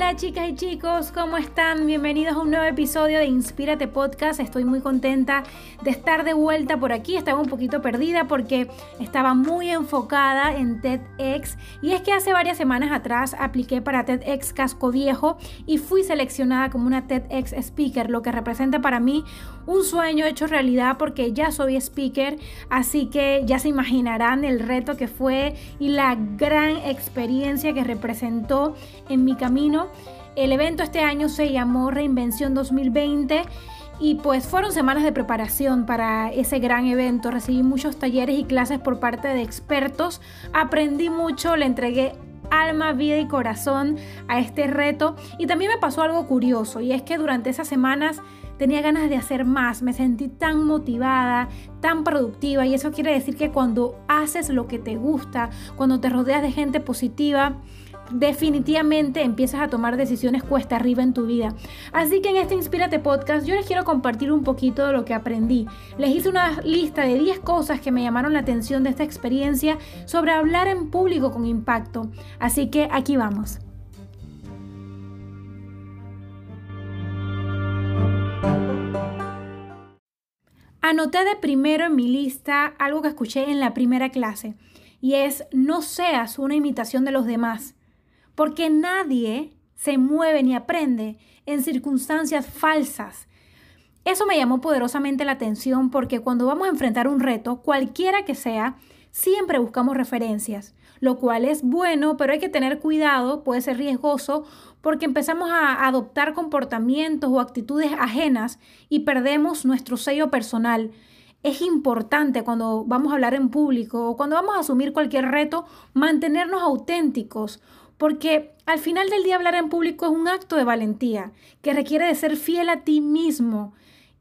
Hola chicas y chicos, ¿cómo están? Bienvenidos a un nuevo episodio de Inspírate Podcast. Estoy muy contenta de estar de vuelta por aquí. Estaba un poquito perdida porque estaba muy enfocada en TEDx y es que hace varias semanas atrás apliqué para TEDx Casco Viejo y fui seleccionada como una TEDx Speaker, lo que representa para mí un sueño hecho realidad porque ya soy speaker, así que ya se imaginarán el reto que fue y la gran experiencia que representó en mi camino. El evento este año se llamó Reinvención 2020 y pues fueron semanas de preparación para ese gran evento. Recibí muchos talleres y clases por parte de expertos, aprendí mucho, le entregué alma, vida y corazón a este reto. Y también me pasó algo curioso y es que durante esas semanas tenía ganas de hacer más, me sentí tan motivada, tan productiva y eso quiere decir que cuando haces lo que te gusta, cuando te rodeas de gente positiva, definitivamente empiezas a tomar decisiones cuesta arriba en tu vida. Así que en este Inspírate Podcast yo les quiero compartir un poquito de lo que aprendí. Les hice una lista de 10 cosas que me llamaron la atención de esta experiencia sobre hablar en público con impacto. Así que aquí vamos. Anoté de primero en mi lista algo que escuché en la primera clase y es no seas una imitación de los demás, porque nadie se mueve ni aprende en circunstancias falsas. Eso me llamó poderosamente la atención porque cuando vamos a enfrentar un reto, cualquiera que sea, siempre buscamos referencias, lo cual es bueno, pero hay que tener cuidado, puede ser riesgoso porque empezamos a adoptar comportamientos o actitudes ajenas y perdemos nuestro sello personal. Es importante cuando vamos a hablar en público o cuando vamos a asumir cualquier reto mantenernos auténticos, porque al final del día hablar en público es un acto de valentía que requiere de ser fiel a ti mismo.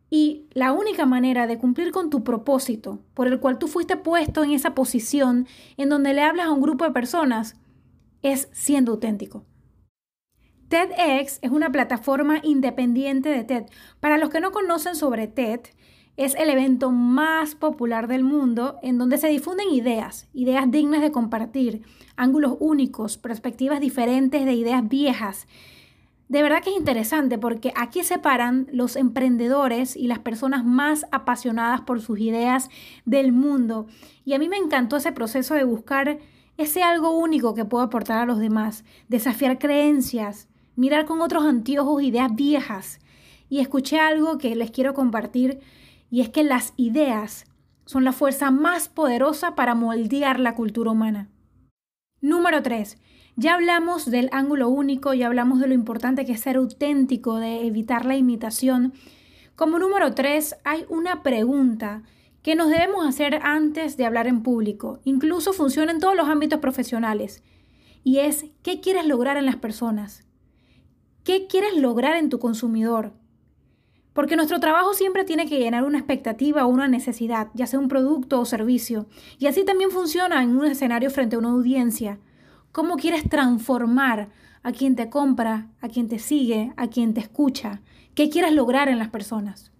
Y la única manera de cumplir con tu propósito, por el cual tú fuiste puesto en esa posición en donde le hablas a un grupo de personas, es siendo auténtico. TEDx es una plataforma independiente de TED. Para los que no conocen sobre TED, es el evento más popular del mundo en donde se difunden ideas, ideas dignas de compartir, ángulos únicos, perspectivas diferentes de ideas viejas. De verdad que es interesante porque aquí separan los emprendedores y las personas más apasionadas por sus ideas del mundo. Y a mí me encantó ese proceso de buscar ese algo único que puedo aportar a los demás, desafiar creencias, mirar con otros anteojos ideas viejas. Y escuché algo que les quiero compartir y es que las ideas son la fuerza más poderosa para moldear la cultura humana. Número 3. Ya hablamos del ángulo único, ya hablamos de lo importante que es ser auténtico, de evitar la imitación. Como número 3, hay una pregunta que nos debemos hacer antes de hablar en público. Incluso funciona en todos los ámbitos profesionales. Y es, ¿qué quieres lograr en las personas? ¿Qué quieres lograr en tu consumidor? Porque nuestro trabajo siempre tiene que llenar una expectativa o una necesidad, ya sea un producto o servicio. Y así también funciona en un escenario frente a una audiencia. ¿Cómo quieres transformar a quien te compra, a quien te sigue, a quien te escucha? ¿Qué quieres lograr en las personas?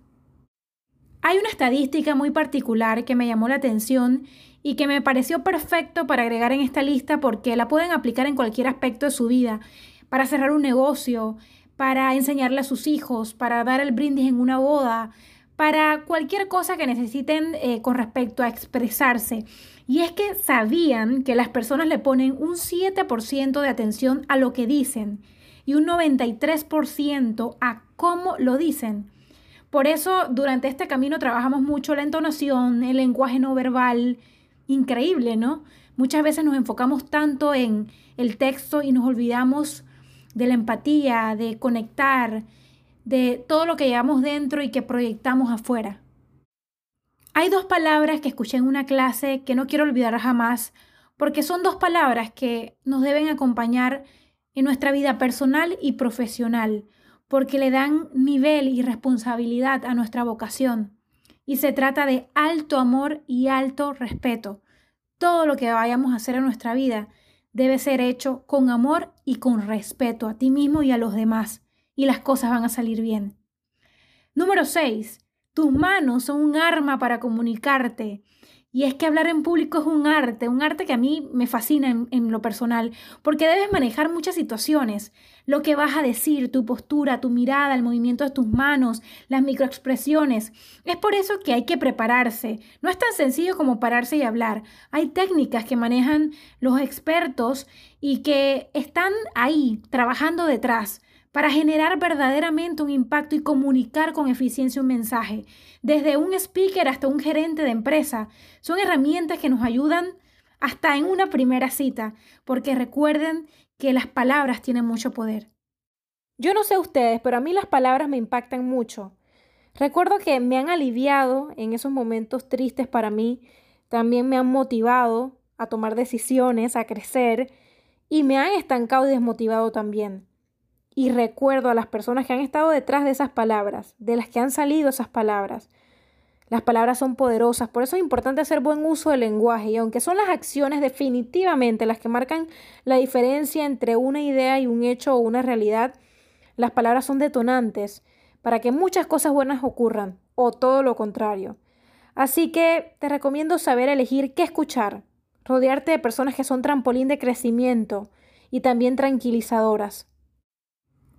Hay una estadística muy particular que me llamó la atención y que me pareció perfecto para agregar en esta lista porque la pueden aplicar en cualquier aspecto de su vida para cerrar un negocio, para enseñarle a sus hijos, para dar el brindis en una boda, para cualquier cosa que necesiten eh, con respecto a expresarse. Y es que sabían que las personas le ponen un 7% de atención a lo que dicen y un 93% a cómo lo dicen. Por eso durante este camino trabajamos mucho la entonación, el lenguaje no verbal. Increíble, ¿no? Muchas veces nos enfocamos tanto en el texto y nos olvidamos de la empatía, de conectar, de todo lo que llevamos dentro y que proyectamos afuera. Hay dos palabras que escuché en una clase que no quiero olvidar jamás, porque son dos palabras que nos deben acompañar en nuestra vida personal y profesional, porque le dan nivel y responsabilidad a nuestra vocación. Y se trata de alto amor y alto respeto. Todo lo que vayamos a hacer en nuestra vida debe ser hecho con amor y con respeto a ti mismo y a los demás, y las cosas van a salir bien. Número 6. Tus manos son un arma para comunicarte. Y es que hablar en público es un arte, un arte que a mí me fascina en, lo personal, porque debes manejar muchas situaciones. Lo que vas a decir, tu postura, tu mirada, el movimiento de tus manos, las microexpresiones. Es por eso que hay que prepararse. No es tan sencillo como pararse y hablar. Hay técnicas que manejan los expertos y que están ahí, trabajando detrás para generar verdaderamente un impacto y comunicar con eficiencia un mensaje. Desde un speaker hasta un gerente de empresa. Son herramientas que nos ayudan hasta en una primera cita, porque recuerden que las palabras tienen mucho poder. Yo no sé ustedes, pero a mí las palabras me impactan mucho. Recuerdo que me han aliviado en esos momentos tristes para mí, también me han motivado a tomar decisiones, a crecer, y me han estancado y desmotivado también y recuerdo a las personas que han estado detrás de esas palabras, de las que han salido esas palabras. Las palabras son poderosas, por eso es importante hacer buen uso del lenguaje y aunque son las acciones definitivamente las que marcan la diferencia entre una idea y un hecho o una realidad, las palabras son detonantes para que muchas cosas buenas ocurran o todo lo contrario. Así que te recomiendo saber elegir qué escuchar, rodearte de personas que son trampolín de crecimiento y también tranquilizadoras.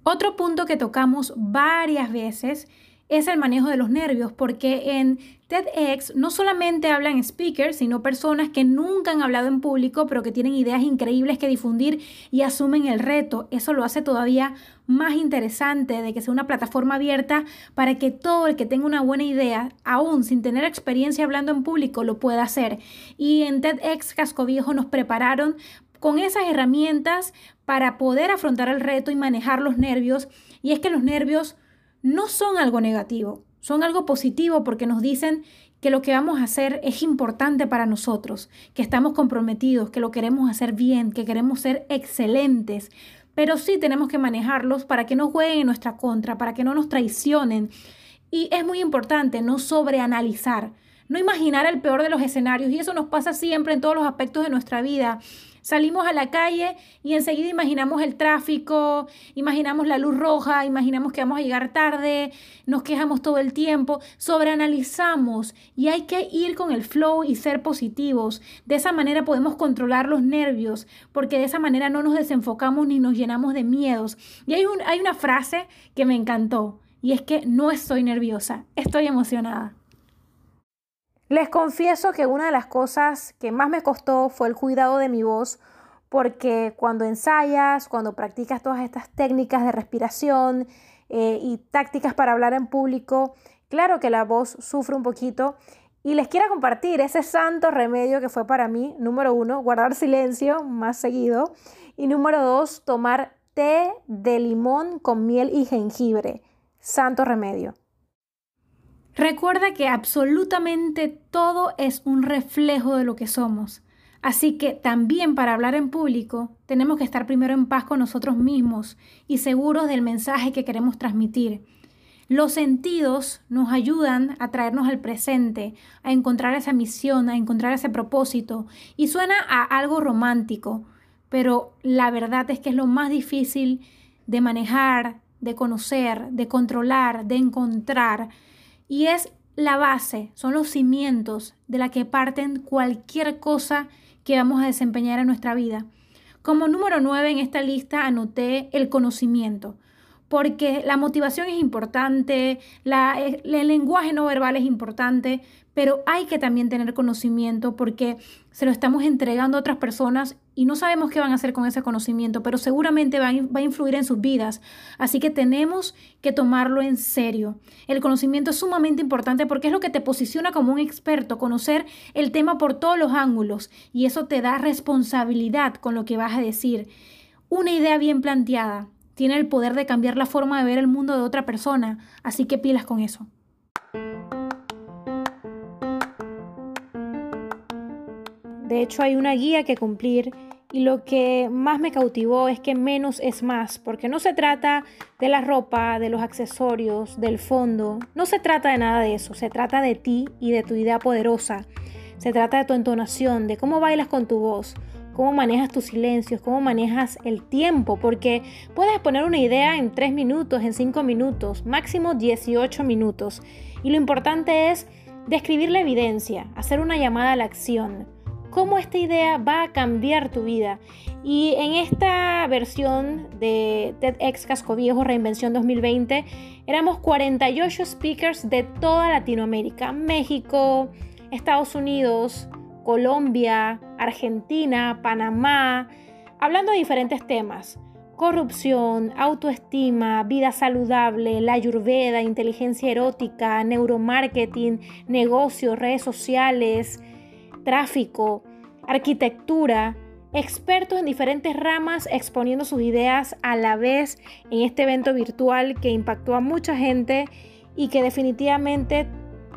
Otro punto que tocamos varias veces es el manejo de los nervios, porque en TEDx no solamente hablan speakers, sino personas que nunca han hablado en público, pero que tienen ideas increíbles que difundir y asumen el reto. Eso lo hace todavía más interesante de que sea una plataforma abierta para que todo el que tenga una buena idea, aún sin tener experiencia hablando en público, lo pueda hacer. Y en TEDx Casco Viejo nos prepararon con esas herramientas para poder afrontar el reto y manejar los nervios. Y es que los nervios no son algo negativo, son algo positivo porque nos dicen que lo que vamos a hacer es importante para nosotros, que estamos comprometidos, que lo queremos hacer bien, que queremos ser excelentes. Pero sí tenemos que manejarlos para que no jueguen en nuestra contra, para que no nos traicionen. Y es muy importante no sobreanalizar, no imaginar el peor de los escenarios. Y eso nos pasa siempre en todos los aspectos de nuestra vida. Salimos a la calle y enseguida imaginamos el tráfico, imaginamos la luz roja, imaginamos que vamos a llegar tarde, nos quejamos todo el tiempo, sobreanalizamos y hay que ir con el flow y ser positivos. De esa manera podemos controlar los nervios, porque de esa manera no nos desenfocamos ni nos llenamos de miedos. Y hay, hay una frase que me encantó y es que no estoy nerviosa, estoy emocionada. Les confieso que una de las cosas que más me costó fue el cuidado de mi voz, porque cuando ensayas, cuando practicas todas estas técnicas de respiración eh, y tácticas para hablar en público, claro que la voz sufre un poquito. Y les quiero compartir ese santo remedio que fue para mí, número uno, guardar silencio más seguido. Y número dos, tomar té de limón con miel y jengibre. Santo remedio. Recuerda que absolutamente todo es un reflejo de lo que somos. Así que también para hablar en público tenemos que estar primero en paz con nosotros mismos y seguros del mensaje que queremos transmitir. Los sentidos nos ayudan a traernos al presente, a encontrar esa misión, a encontrar ese propósito. Y suena a algo romántico, pero la verdad es que es lo más difícil de manejar, de conocer, de controlar, de encontrar y es la base, son los cimientos de la que parten cualquier cosa que vamos a desempeñar en nuestra vida. Como número 9 en esta lista anoté el conocimiento, porque la motivación es importante, el lenguaje no verbal es importante, pero hay que también tener conocimiento porque se lo estamos entregando a otras personas y no sabemos qué van a hacer con ese conocimiento, pero seguramente va a, influir en sus vidas. Así que tenemos que tomarlo en serio. El conocimiento es sumamente importante porque es lo que te posiciona como un experto, conocer el tema por todos los ángulos y eso te da responsabilidad con lo que vas a decir. Una idea bien planteada tiene el poder de cambiar la forma de ver el mundo de otra persona, así que pilas con eso. De hecho, hay una guía que cumplir y lo que más me cautivó es que menos es más, porque no se trata de la ropa, de los accesorios, del fondo, no se trata de nada de eso, se trata de ti y de tu idea poderosa, se trata de tu entonación, de cómo bailas con tu voz, cómo manejas tus silencios, cómo manejas el tiempo, porque puedes poner una idea en 3 minutos, en 5 minutos, máximo 18 minutos, y lo importante es describir la evidencia, hacer una llamada a la acción, cómo esta idea va a cambiar tu vida. Y en esta versión de TEDx Casco Viejo Reinvención 2020, éramos 48 speakers de toda Latinoamérica, México, Estados Unidos, Colombia, Argentina, Panamá, hablando de diferentes temas. Corrupción, autoestima, vida saludable, la ayurveda, inteligencia erótica, neuromarketing, negocios, redes sociales, tráfico, arquitectura, expertos en diferentes ramas exponiendo sus ideas a la vez en este evento virtual que impactó a mucha gente y que definitivamente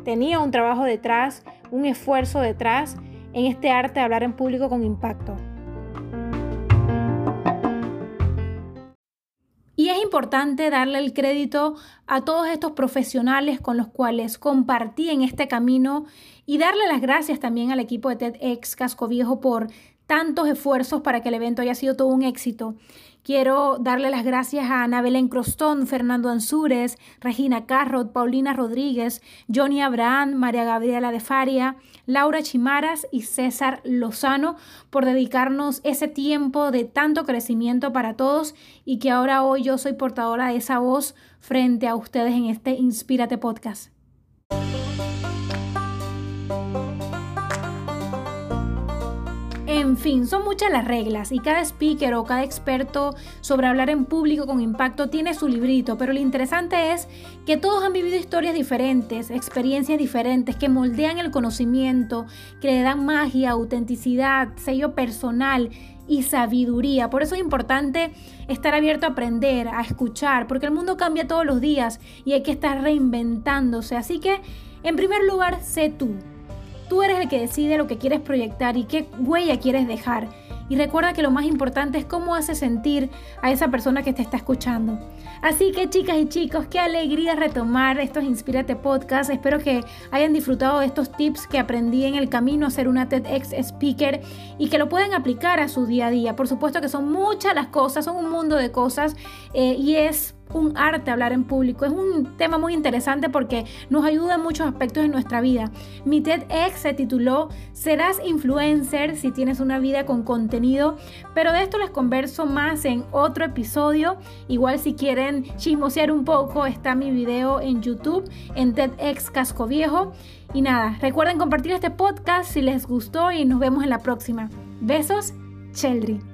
tenía un trabajo detrás, un esfuerzo detrás en este arte de hablar en público con impacto. Y es importante darle el crédito a todos estos profesionales con los cuales compartí en este camino y darle las gracias también al equipo de TEDx Casco Viejo por tantos esfuerzos para que el evento haya sido todo un éxito. Quiero darle las gracias a Ana Belén Crostón, Fernando Ansúrez, Regina Carrot, Paulina Rodríguez, Johnny Abraham, María Gabriela de Faria, Laura Chimaras y César Lozano por dedicarnos ese tiempo de tanto crecimiento para todos y que ahora hoy yo soy portadora de esa voz frente a ustedes en este Inspírate Podcast. En fin, son muchas las reglas y cada speaker o cada experto sobre hablar en público con impacto tiene su librito, pero lo interesante es que todos han vivido historias diferentes, experiencias diferentes que moldean el conocimiento, que le dan magia, autenticidad, sello personal y sabiduría. Por eso es importante estar abierto a aprender, a escuchar, porque el mundo cambia todos los días y hay que estar reinventándose. Así que, en primer lugar, sé tú. Tú eres el que decide lo que quieres proyectar y qué huella quieres dejar. Y recuerda que lo más importante es cómo hace sentir a esa persona que te está escuchando. Así que chicas y chicos, qué alegría retomar estos Inspírate Podcast. Espero que hayan disfrutado de estos tips que aprendí en el camino a ser una TEDx speaker y que lo puedan aplicar a su día a día. Por supuesto que son muchas las cosas, son un mundo de cosas eh, y es un arte hablar en público. Es un tema muy interesante porque nos ayuda en muchos aspectos de nuestra vida. Mi TEDx se tituló Serás influencer si tienes una vida con contenido, pero de esto les converso más en otro episodio. Igual si quieren chismosear un poco, está mi video en YouTube en TEDx Casco Viejo. Y nada, recuerden compartir este podcast si les gustó y nos vemos en la próxima. Besos, Cheldry.